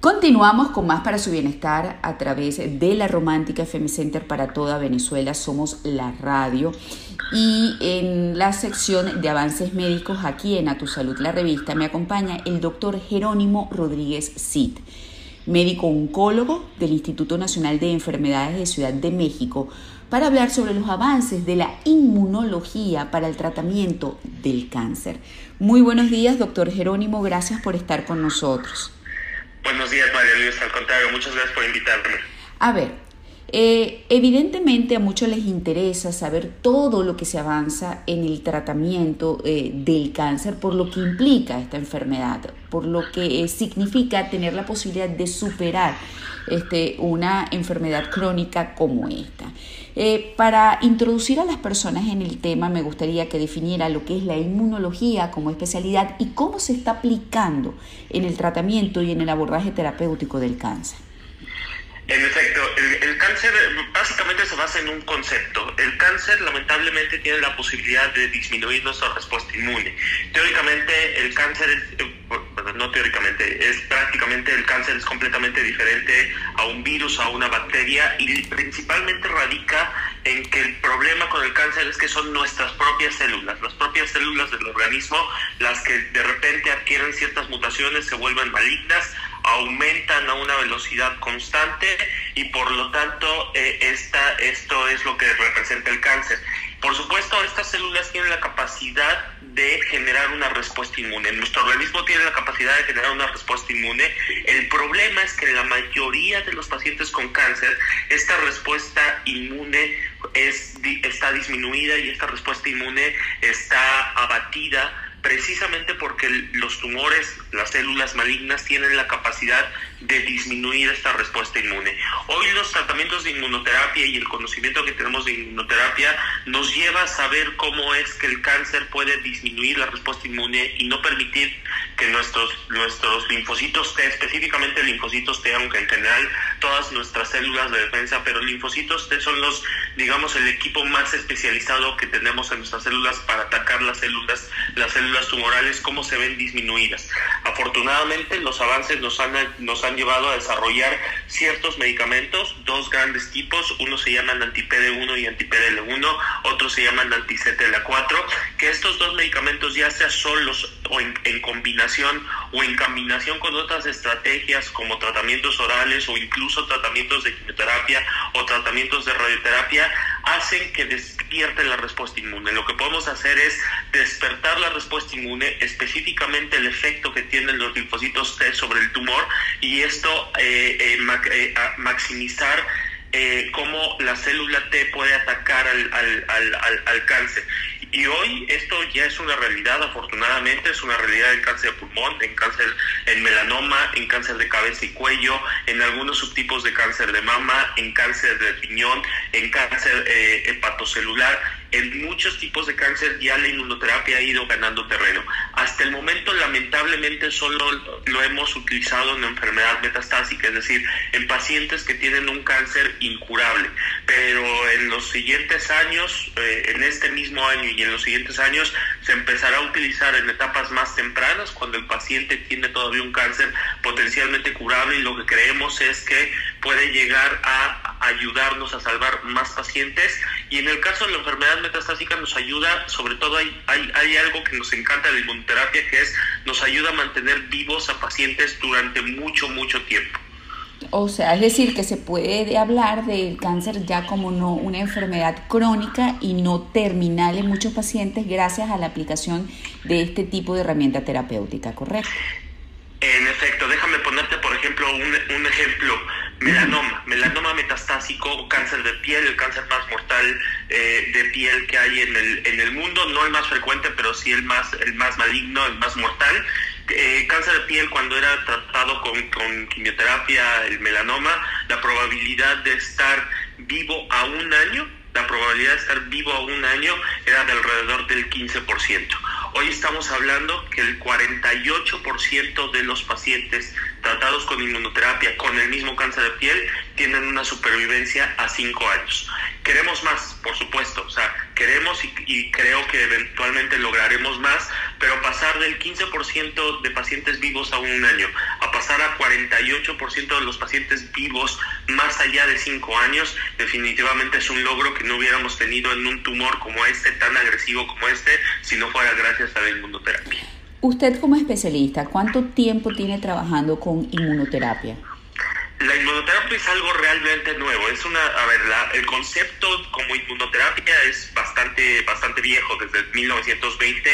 Continuamos con más para su bienestar a través de la Romántica FM Center para toda Venezuela. Somos la radio. Y en la sección de avances médicos aquí en A Tu Salud, la revista, me acompaña el doctor Jerónimo Rodríguez Cid, médico oncólogo del Instituto Nacional de Enfermedades de Ciudad de México, para hablar sobre los avances de la inmunología para el tratamiento del cáncer. Muy buenos días, doctor Jerónimo. Gracias por estar con nosotros. Buenos días, María Luisa. Al contrario, muchas gracias por invitarme. A ver, eh, evidentemente a muchos les interesa saber todo lo que se avanza en el tratamiento eh, del cáncer por lo que implica esta enfermedad, por lo que eh, significa tener la posibilidad de superar este, una enfermedad crónica como esta. para introducir a las personas en el tema, me gustaría que definiera lo que es la inmunología como especialidad y cómo se está aplicando en el tratamiento y en el abordaje terapéutico del cáncer. En efecto, el, cáncer básicamente se basa en un concepto. El cáncer lamentablemente tiene la posibilidad de disminuir nuestra respuesta inmune. Teóricamente el cáncer es, eh, no teóricamente, es prácticamente el cáncer es completamente diferente a un virus, a una bacteria y principalmente radica en que el problema con el cáncer es que son nuestras propias células, las propias células del organismo, las que de repente adquieren ciertas mutaciones, se vuelven malignas, aumentan a una velocidad constante y por lo tanto eh, esta, esto es lo que representa el cáncer. Por supuesto, estas células tienen la capacidad de generar una respuesta inmune. Nuestro organismo tiene la capacidad de generar una respuesta inmune. El problema es que en la mayoría de los pacientes con cáncer, esta respuesta inmune es, está disminuida y esta respuesta inmune está abatida precisamente porque los tumores, las células malignas, tienen la capacidad de disminuir esta respuesta inmune. Hoy los tratamientos de inmunoterapia y el conocimiento que tenemos de inmunoterapia nos lleva a saber cómo es que el cáncer puede disminuir la respuesta inmune y no permitir que nuestros, nuestros linfocitos T, específicamente linfocitos T, aunque en general todas nuestras células de defensa, pero linfocitos T son los, digamos, el equipo más especializado que tenemos en nuestras células para atacar las células, las células tumorales, cómo se ven disminuidas. Afortunadamente los avances nos han, nos han llevado a desarrollar ciertos medicamentos, dos grandes tipos, uno se llaman anti-PD1 y anti-PDL1, otro se llaman anti-CTLA4, que estos dos medicamentos ya sea solos o en combinación o en combinación con otras estrategias como tratamientos orales o incluso tratamientos de quimioterapia o tratamientos de radioterapia hacen que despierte la respuesta inmune. Lo que podemos hacer es despertar la respuesta inmune, específicamente el efecto que tienen los linfocitos T sobre el tumor y esto eh, eh, eh, maximizar cómo la célula T puede atacar al, al, al cáncer. Y hoy esto ya es una realidad, afortunadamente, es una realidad en cáncer de pulmón, en cáncer, en melanoma, en cáncer de cabeza y cuello, en algunos subtipos de cáncer de mama, en cáncer de riñón, en cáncer eh, hepatocelular en muchos tipos de cáncer ya la inmunoterapia ha ido ganando terreno. Hasta el momento, lamentablemente, solo lo hemos utilizado en enfermedad metastásica, es decir, en pacientes que tienen un cáncer incurable. Pero en los siguientes años, eh, en este mismo año y en los siguientes años, se empezará a utilizar en etapas más tempranas, cuando el paciente tiene todavía un cáncer potencialmente curable y lo que creemos es que puede llegar a ayudarnos a salvar más pacientes y en el caso de la enfermedad metastásica nos ayuda, sobre todo hay, hay, hay algo que nos encanta de la inmunoterapia que es nos ayuda a mantener vivos a pacientes durante mucho, mucho tiempo. O sea, es decir, que se puede hablar del cáncer ya como no una enfermedad crónica y no terminal en muchos pacientes gracias a la aplicación de este tipo de herramienta terapéutica, ¿correcto? En efecto, déjame ponerte, por ejemplo, un, un ejemplo. Melanoma, melanoma metastásico, cáncer de piel, el cáncer más mortal eh, de piel que hay en el, en el mundo, no el más frecuente, pero sí el más, el más maligno, el más mortal. Eh, cáncer de piel cuando era tratado con, con quimioterapia, el melanoma, la probabilidad de estar vivo a un año, la probabilidad de estar vivo a un año era de alrededor del 15%. Hoy estamos hablando que el 48% de los pacientes tratados con inmunoterapia con el mismo cáncer de piel tienen una supervivencia a 5 años. Queremos más, por supuesto, o sea, queremos y, y creo que eventualmente lograremos más, pero pasar del 15% de pacientes vivos a un año a pasar a 48% de los pacientes vivos más allá de 5 años, definitivamente es un logro que no hubiéramos tenido en un tumor como este, tan agresivo como este, si no fuera gracias a la inmunoterapia. Usted como especialista, ¿cuánto tiempo tiene trabajando con inmunoterapia? La inmunoterapia es algo realmente nuevo. Es una, a ver, el concepto como inmunoterapia es bastante, bastante viejo. Desde 1920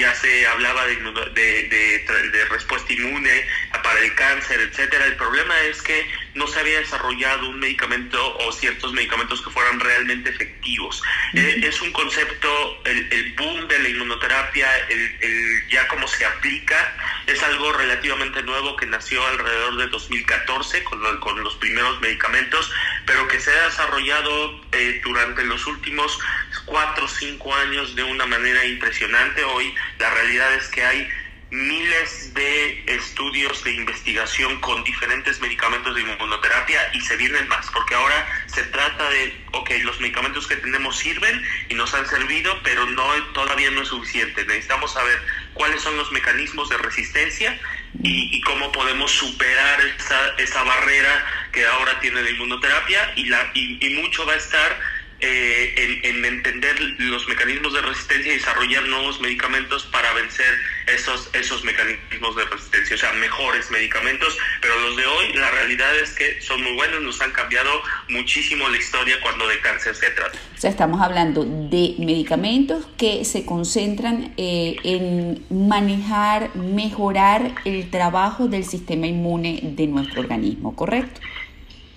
ya se hablaba de, de, de, respuesta inmune para el cáncer, etcétera. El problema es que no se había desarrollado un medicamento o ciertos medicamentos que fueran realmente efectivos. Eh, es un concepto, el, el, boom de la inmunoterapia, el, el, ya cómo se aplica, es algo relativamente nuevo que nació alrededor de 2014 con, con los primeros medicamentos, pero que se ha desarrollado eh, durante los últimos cuatro o cinco años de una manera impresionante. Hoy la realidad es que hay miles de estudios de investigación con diferentes medicamentos de inmunoterapia y se vienen más, porque ahora se trata de, ok, los medicamentos que tenemos sirven y nos han servido, pero no todavía no es suficiente. Necesitamos saber cuáles son los mecanismos de resistencia y, cómo podemos superar esa, esa barrera que ahora tiene la inmunoterapia y, la, y mucho va a estar eh, en, entender los mecanismos de resistencia y desarrollar nuevos medicamentos para vencer esos, esos mecanismos de resistencia, o sea, mejores medicamentos, pero los de hoy la realidad es que son muy buenos, nos han cambiado muchísimo la historia cuando de cáncer se trata. O sea, estamos hablando de medicamentos que se concentran eh, en manejar, mejorar el trabajo del sistema inmune de nuestro organismo, ¿correcto?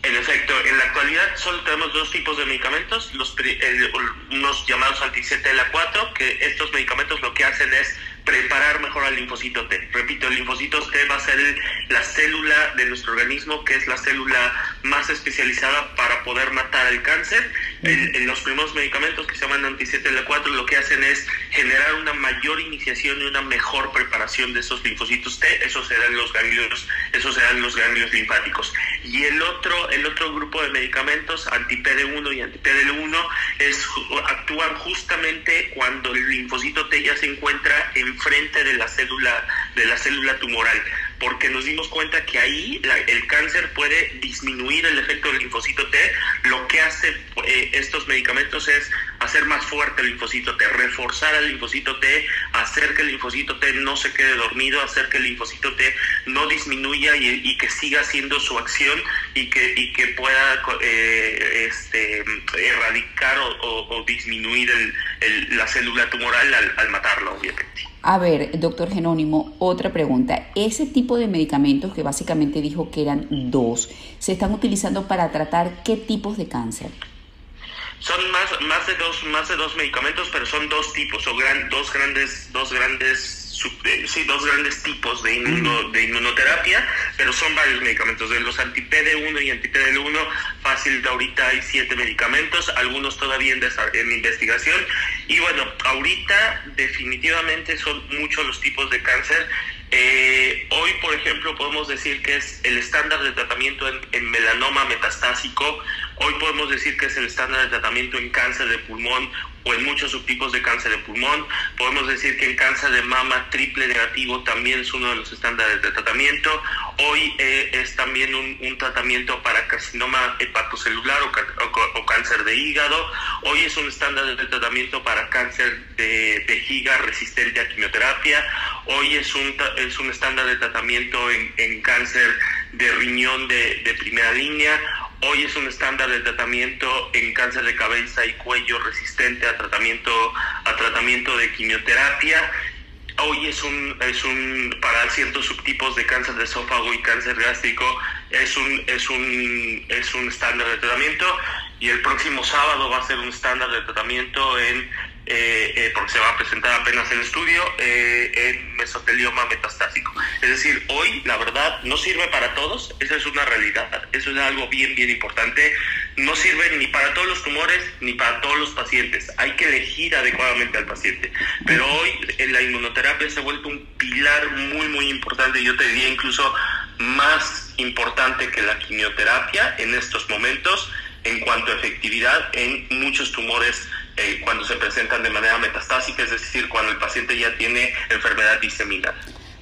En efecto, en la actualidad solo tenemos dos tipos de medicamentos, los, unos llamados anti-CTLA4, que estos medicamentos lo que hacen es preparar mejor al linfocito T. Repito, el linfocito T va a ser la célula de nuestro organismo que es la célula más especializada para poder matar el cáncer. En, los primeros medicamentos que se llaman anti-CTLA4 lo que hacen es generar una mayor iniciación y una mejor preparación de esos linfocitos T. Esos serán los ganglios, esos serán los ganglios linfáticos. Y el otro, el otro grupo de medicamentos, anti-PD1 y anti-PDL1, es, actúan justamente cuando el linfocito T ya se encuentra en frente de la célula, de la célula tumoral, porque nos dimos cuenta que ahí el cáncer puede disminuir el efecto del linfocito T. Hace eh, estos medicamentos es hacer más fuerte el linfocito T, reforzar al linfocito T, hacer que el linfocito T no se quede dormido, hacer que el linfocito T no disminuya y, que siga haciendo su acción y que, y que pueda eh, este, erradicar o, disminuir la célula tumoral al, al matarla, obviamente. A ver, doctor Genónimo, otra pregunta. Ese tipo de medicamentos que básicamente dijo que eran dos, ¿se están utilizando para tratar qué tipos de cáncer? Son más, más, de, dos, más de dos medicamentos, pero son dos tipos, o gran, dos grandes, dos grandes sí, dos grandes tipos de, de inmunoterapia, pero son varios medicamentos. De los anti-PD1 y anti-PDL1, fácil de ahorita hay siete medicamentos, algunos todavía en, en investigación. Y bueno, ahorita definitivamente son muchos los tipos de cáncer. Eh, hoy, por ejemplo, podemos decir que es el estándar de tratamiento en, melanoma metastásico. Hoy podemos decir que es el estándar de tratamiento en cáncer de pulmón o en muchos subtipos de cáncer de pulmón. Podemos decir que el cáncer de mama triple negativo también es uno de los estándares de tratamiento. Hoy eh, es también un, tratamiento para carcinoma hepatocelular o, cáncer de hígado. Hoy es un estándar de tratamiento para cáncer de vejiga resistente a quimioterapia. Hoy es un, es un estándar de tratamiento en, cáncer de riñón de, de primera línea Hoy es un estándar de tratamiento en cáncer de cabeza y cuello resistente a tratamiento, a tratamiento de quimioterapia. Hoy es un, es un, para ciertos subtipos de cáncer de esófago y cáncer gástrico, es un, es un, es un estándar de tratamiento y el próximo sábado va a ser un estándar de tratamiento en eh, eh, porque se va a presentar apenas el estudio, eh, en mesotelioma metastásico. Es decir, hoy la verdad no sirve para todos, esa es una realidad, eso es algo bien, bien importante. No sirve ni para todos los tumores ni para todos los pacientes. Hay que elegir adecuadamente al paciente. Pero hoy en la inmunoterapia se ha vuelto un pilar muy, muy importante, yo te diría incluso más importante que la quimioterapia en estos momentos en cuanto a efectividad en muchos tumores eh, cuando se presentan de manera metastásica, es decir, cuando el paciente ya tiene enfermedad diseminada.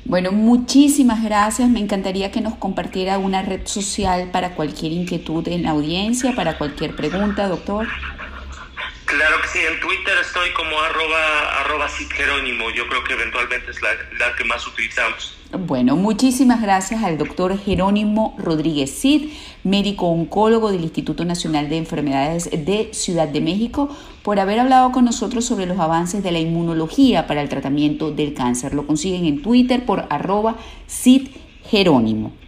Bueno, muchísimas gracias. Me encantaría que nos compartiera una red social para cualquier inquietud en la audiencia, para cualquier pregunta, doctor. Claro que sí, en Twitter estoy como arroba, arroba Jerónimo. Yo creo que eventualmente es la, la que más utilizamos. Bueno, muchísimas gracias al doctor Jerónimo Rodríguez Cid, médico oncólogo del Instituto Nacional de Enfermedades de Ciudad de México, por haber hablado con nosotros sobre los avances de la inmunología para el tratamiento del cáncer. Lo consiguen en Twitter por arroba Cid Jerónimo.